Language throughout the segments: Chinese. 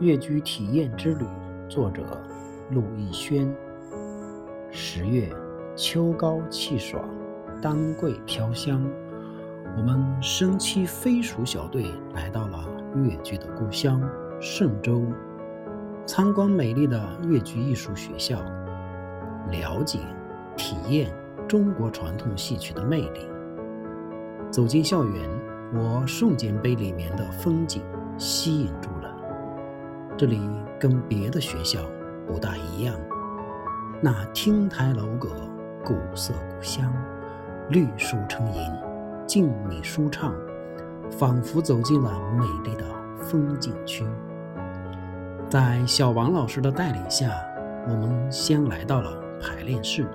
越剧体验之旅，作者陆逸轩。十月，秋高气爽，丹桂飘香。我们身骑飞鼠小队来到了越剧的故乡嵊州，参观美丽的越剧艺术学校，了解、体验中国传统戏曲的魅力。走进校园，我瞬间被里面的风景吸引住了。这里跟别的学校不大一样，那亭台楼阁，古色古香，绿树成荫，静谧舒畅，仿佛走进了美丽的风景区。在小王老师的带领下，我们先来到了排练室。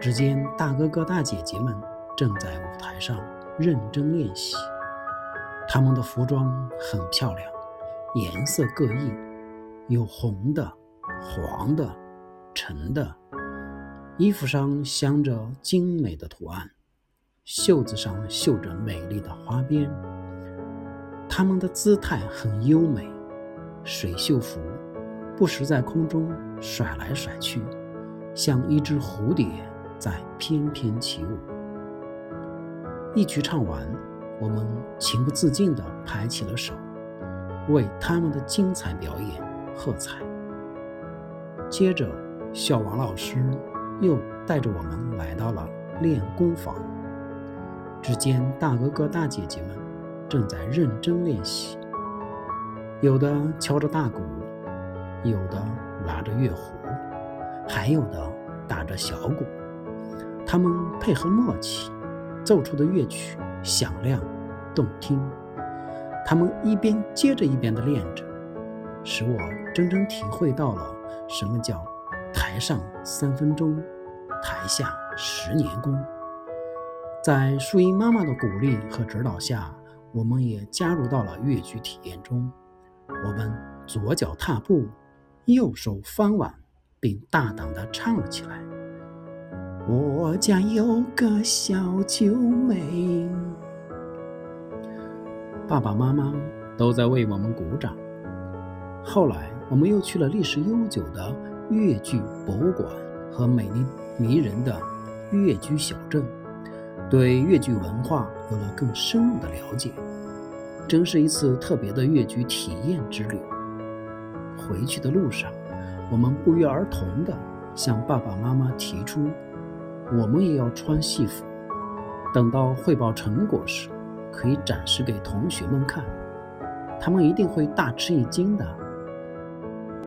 只见大哥哥大姐姐们正在舞台上认真练习，他们的服装很漂亮。颜色各异，有红的、黄的、橙的，衣服上镶着精美的图案，袖子上绣着美丽的花边。他们的姿态很优美，水袖服不时在空中甩来甩去，像一只蝴蝶在翩翩起舞。一曲唱完，我们情不自禁地拍起了手。为他们的精彩表演喝彩。接着，小王老师又带着我们来到了练功房。只见大哥哥大姐姐们正在认真练习，有的敲着大鼓，有的拿着乐壶，还有的打着小鼓。他们配合默契，奏出的乐曲响亮动听。他们一边接着一边的练着，使我真正体会到了什么叫“台上三分钟，台下十年功”。在树英妈妈的鼓励和指导下，我们也加入到了越剧体验中。我们左脚踏步，右手翻碗，并大胆地唱了起来：“我家有个小九妹。”爸爸妈妈都在为我们鼓掌。后来，我们又去了历史悠久的越剧博物馆和美丽迷人的越剧小镇，对越剧文化有了更深入的了解，真是一次特别的越剧体验之旅。回去的路上，我们不约而同地向爸爸妈妈提出，我们也要穿戏服。等到汇报成果时。可以展示给同学们看，他们一定会大吃一惊的。